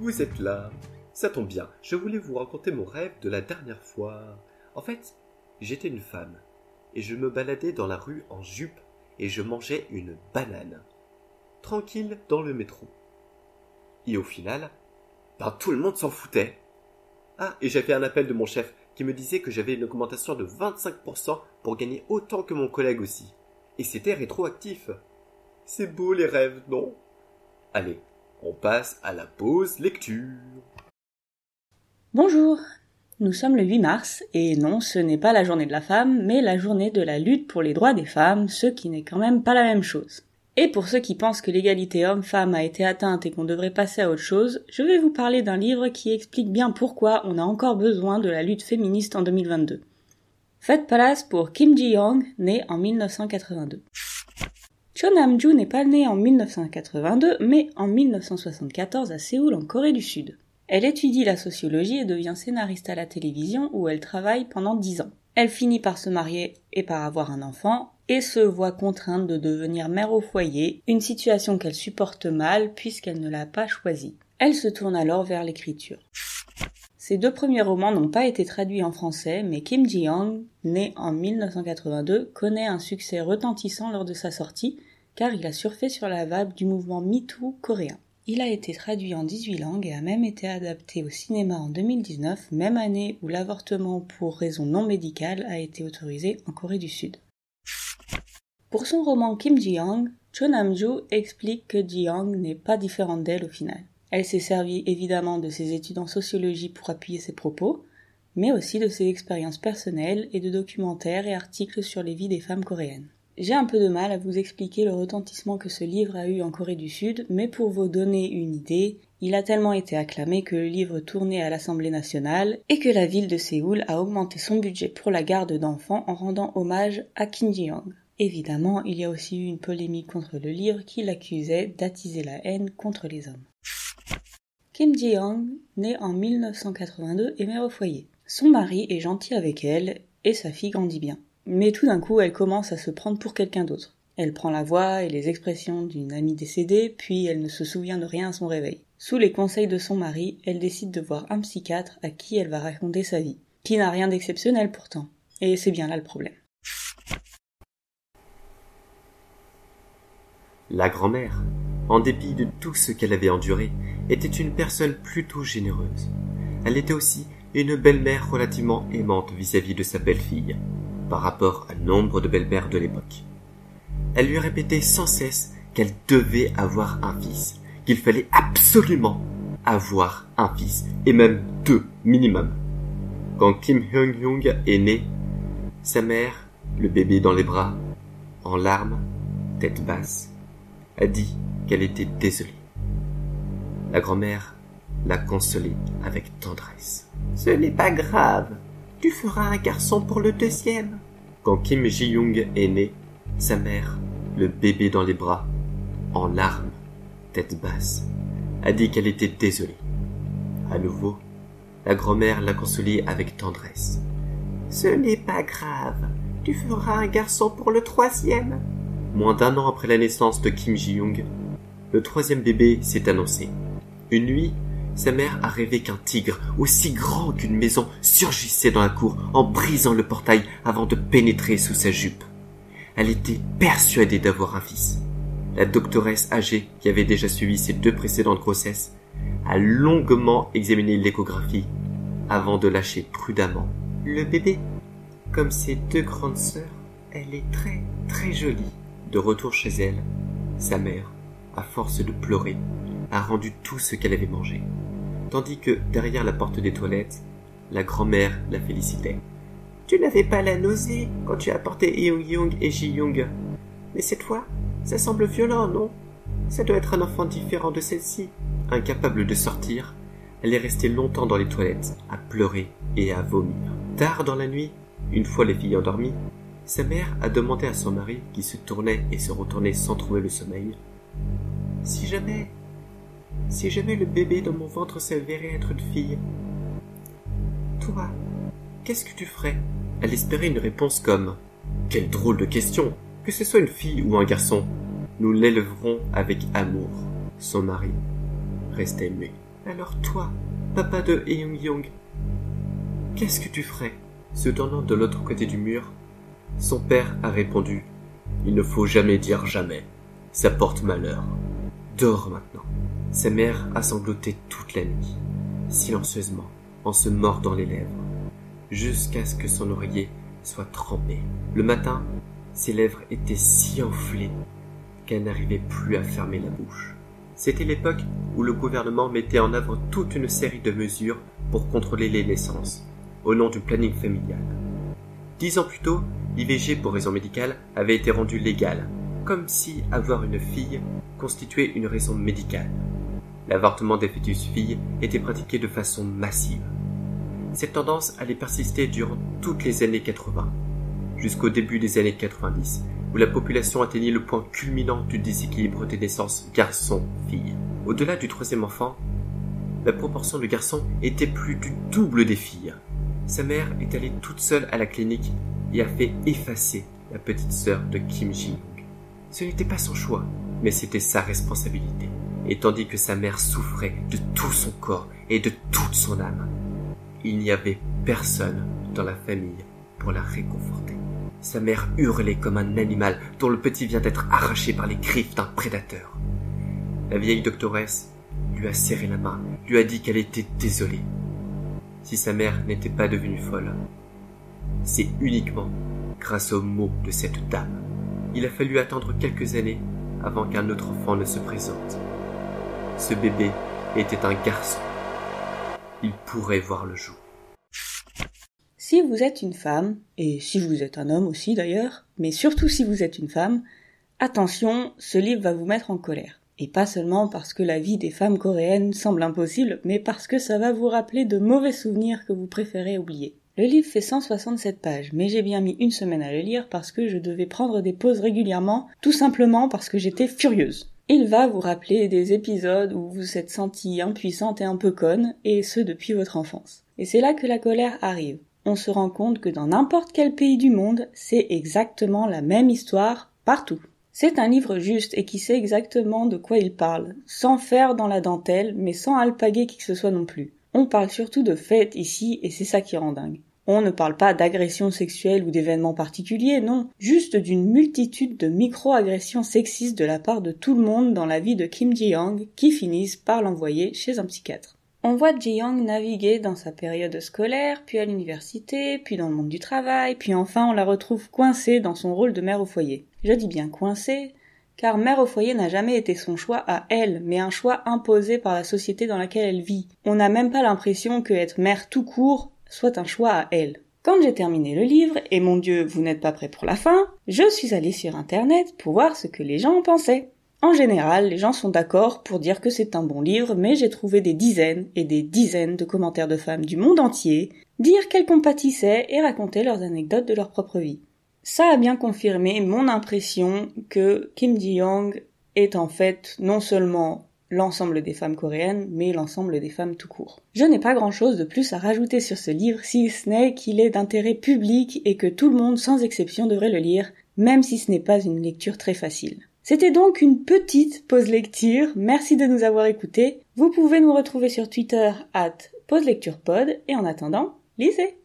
vous êtes là. Ça tombe bien, je voulais vous raconter mon rêve de la dernière fois. En fait, j'étais une femme, et je me baladais dans la rue en jupe, et je mangeais une banane. Tranquille dans le métro. Et au final, ben, tout le monde s'en foutait. Ah, et j'avais un appel de mon chef qui me disait que j'avais une augmentation de 25% pour gagner autant que mon collègue aussi. Et c'était rétroactif. C'est beau les rêves, non? Allez, on passe à la pause lecture. Bonjour, nous sommes le 8 mars, et non, ce n'est pas la journée de la femme, mais la journée de la lutte pour les droits des femmes, ce qui n'est quand même pas la même chose. Et pour ceux qui pensent que l'égalité homme-femme a été atteinte et qu'on devrait passer à autre chose, je vais vous parler d'un livre qui explique bien pourquoi on a encore besoin de la lutte féministe en 2022. Faites place pour Kim Ji-young, né en 1982. Cho Nam-ju n'est pas née en 1982, mais en 1974 à Séoul, en Corée du Sud. Elle étudie la sociologie et devient scénariste à la télévision où elle travaille pendant dix ans. Elle finit par se marier et par avoir un enfant, et se voit contrainte de devenir mère au foyer, une situation qu'elle supporte mal puisqu'elle ne l'a pas choisie. Elle se tourne alors vers l'écriture. Ses deux premiers romans n'ont pas été traduits en français, mais Kim Ji-young, né en 1982, connaît un succès retentissant lors de sa sortie, car il a surfé sur la vague du mouvement MeToo coréen. Il a été traduit en 18 langues et a même été adapté au cinéma en 2019, même année où l'avortement pour raison non médicale a été autorisé en Corée du Sud. Pour son roman Kim Ji-young, Nam-ju explique que Ji-young n'est pas différente d'elle au final. Elle s'est servie évidemment de ses études en sociologie pour appuyer ses propos, mais aussi de ses expériences personnelles et de documentaires et articles sur les vies des femmes coréennes. J'ai un peu de mal à vous expliquer le retentissement que ce livre a eu en Corée du Sud, mais pour vous donner une idée, il a tellement été acclamé que le livre tournait à l'Assemblée nationale et que la ville de Séoul a augmenté son budget pour la garde d'enfants en rendant hommage à Kim Ji-young. Évidemment, il y a aussi eu une polémique contre le livre qui l'accusait d'attiser la haine contre les hommes. Kim Ji-young, née en 1982, est mère au foyer. Son mari est gentil avec elle et sa fille grandit bien. Mais tout d'un coup, elle commence à se prendre pour quelqu'un d'autre. Elle prend la voix et les expressions d'une amie décédée, puis elle ne se souvient de rien à son réveil. Sous les conseils de son mari, elle décide de voir un psychiatre à qui elle va raconter sa vie, qui n'a rien d'exceptionnel pourtant. Et c'est bien là le problème. La grand-mère, en dépit de tout ce qu'elle avait enduré, était une personne plutôt généreuse. Elle était aussi une belle-mère relativement aimante vis-à-vis de sa belle-fille, par rapport à nombre de belles-mères de l'époque. Elle lui répétait sans cesse qu'elle devait avoir un fils, qu'il fallait absolument avoir un fils, et même deux minimum. Quand Kim Hyung-young est né, sa mère, le bébé dans les bras, en larmes, tête basse, a dit qu'elle était désolée. La grand-mère l'a consolée avec tendresse. Ce n'est pas grave, tu feras un garçon pour le deuxième. Quand Kim Ji-young est né, sa mère, le bébé dans les bras, en larmes, tête basse, a dit qu'elle était désolée. À nouveau, la grand-mère l'a consolée avec tendresse. Ce n'est pas grave, tu feras un garçon pour le troisième. Moins d'un an après la naissance de Kim Ji-young, le troisième bébé s'est annoncé. Une nuit, sa mère a rêvé qu'un tigre, aussi grand qu'une maison, surgissait dans la cour en brisant le portail avant de pénétrer sous sa jupe. Elle était persuadée d'avoir un fils. La doctoresse âgée, qui avait déjà suivi ses deux précédentes grossesses, a longuement examiné l'échographie avant de lâcher prudemment le bébé. Comme ses deux grandes sœurs, elle est très très jolie. De retour chez elle, sa mère, à force de pleurer, a rendu tout ce qu'elle avait mangé, tandis que, derrière la porte des toilettes, la grand-mère la félicitait. Tu n'avais pas la nausée quand tu as apporté Young Young et Ji Young. Mais cette fois, ça semble violent, non? Ça doit être un enfant différent de celle-ci. Incapable de sortir, elle est restée longtemps dans les toilettes, à pleurer et à vomir. Tard dans la nuit, une fois les filles endormies, sa mère a demandé à son mari, qui se tournait et se retournait sans trouver le sommeil, Si jamais, si jamais le bébé dans mon ventre s'avérait être une fille, toi, qu'est-ce que tu ferais? Elle espérait une réponse comme Quelle drôle de question Que ce soit une fille ou un garçon, nous l'élèverons avec amour. Son mari restait muet. Alors toi, papa de Eung Young, qu'est-ce que tu ferais? Se tournant de l'autre côté du mur, son père a répondu Il ne faut jamais dire jamais. Ça porte malheur. Dors maintenant. Sa mère a sangloté toute la nuit, silencieusement, en se mordant les lèvres, jusqu'à ce que son oreiller soit trempé. Le matin, ses lèvres étaient si enflées qu'elle n'arrivait plus à fermer la bouche. C'était l'époque où le gouvernement mettait en œuvre toute une série de mesures pour contrôler les naissances, au nom du planning familial. Dix ans plus tôt, l'IVG pour raison médicale avait été rendu légal, comme si avoir une fille constituait une raison médicale. L'avortement des fœtus filles était pratiqué de façon massive. Cette tendance allait persister durant toutes les années 80, jusqu'au début des années 90, où la population atteignit le point culminant du déséquilibre des naissances garçons-filles. Au-delà du troisième enfant, la proportion de garçons était plus du double des filles. Sa mère est allée toute seule à la clinique et a fait effacer la petite sœur de Kim Ji-young. Ce n'était pas son choix, mais c'était sa responsabilité. Et tandis que sa mère souffrait de tout son corps et de toute son âme, il n'y avait personne dans la famille pour la réconforter. Sa mère hurlait comme un animal dont le petit vient d'être arraché par les griffes d'un prédateur. La vieille doctoresse lui a serré la main, lui a dit qu'elle était désolée. Si sa mère n'était pas devenue folle, c'est uniquement grâce aux mots de cette dame. Il a fallu attendre quelques années avant qu'un autre enfant ne se présente. Ce bébé était un garçon. Il pourrait voir le jour. Si vous êtes une femme, et si vous êtes un homme aussi d'ailleurs, mais surtout si vous êtes une femme, attention, ce livre va vous mettre en colère. Et pas seulement parce que la vie des femmes coréennes semble impossible, mais parce que ça va vous rappeler de mauvais souvenirs que vous préférez oublier. Le livre fait 167 pages, mais j'ai bien mis une semaine à le lire parce que je devais prendre des pauses régulièrement, tout simplement parce que j'étais furieuse. Il va vous rappeler des épisodes où vous êtes sentie impuissante et un peu conne, et ce depuis votre enfance. Et c'est là que la colère arrive. On se rend compte que dans n'importe quel pays du monde, c'est exactement la même histoire partout. C'est un livre juste et qui sait exactement de quoi il parle, sans faire dans la dentelle, mais sans alpaguer qui que ce soit non plus. On parle surtout de fêtes ici et c'est ça qui rend dingue. On ne parle pas d'agression sexuelle ou d'événements particuliers, non, juste d'une multitude de micro-agressions sexistes de la part de tout le monde dans la vie de Kim Ji-young qui finissent par l'envoyer chez un psychiatre. On voit Ji-young naviguer dans sa période scolaire, puis à l'université, puis dans le monde du travail, puis enfin on la retrouve coincée dans son rôle de mère au foyer. Je dis bien coincée, car mère au foyer n'a jamais été son choix à elle, mais un choix imposé par la société dans laquelle elle vit. On n'a même pas l'impression que être mère tout court soit un choix à elle. Quand j'ai terminé le livre, et mon Dieu, vous n'êtes pas prêt pour la fin, je suis allée sur internet pour voir ce que les gens en pensaient. En général, les gens sont d'accord pour dire que c'est un bon livre, mais j'ai trouvé des dizaines et des dizaines de commentaires de femmes du monde entier dire qu'elles compatissaient et racontaient leurs anecdotes de leur propre vie. Ça a bien confirmé mon impression que Kim Ji-young est en fait non seulement l'ensemble des femmes coréennes, mais l'ensemble des femmes tout court. Je n'ai pas grand chose de plus à rajouter sur ce livre, si ce n'est qu'il est d'intérêt public et que tout le monde, sans exception, devrait le lire, même si ce n'est pas une lecture très facile. C'était donc une petite pause lecture, merci de nous avoir écoutés. Vous pouvez nous retrouver sur Twitter at pause lecture pod, et en attendant, lisez!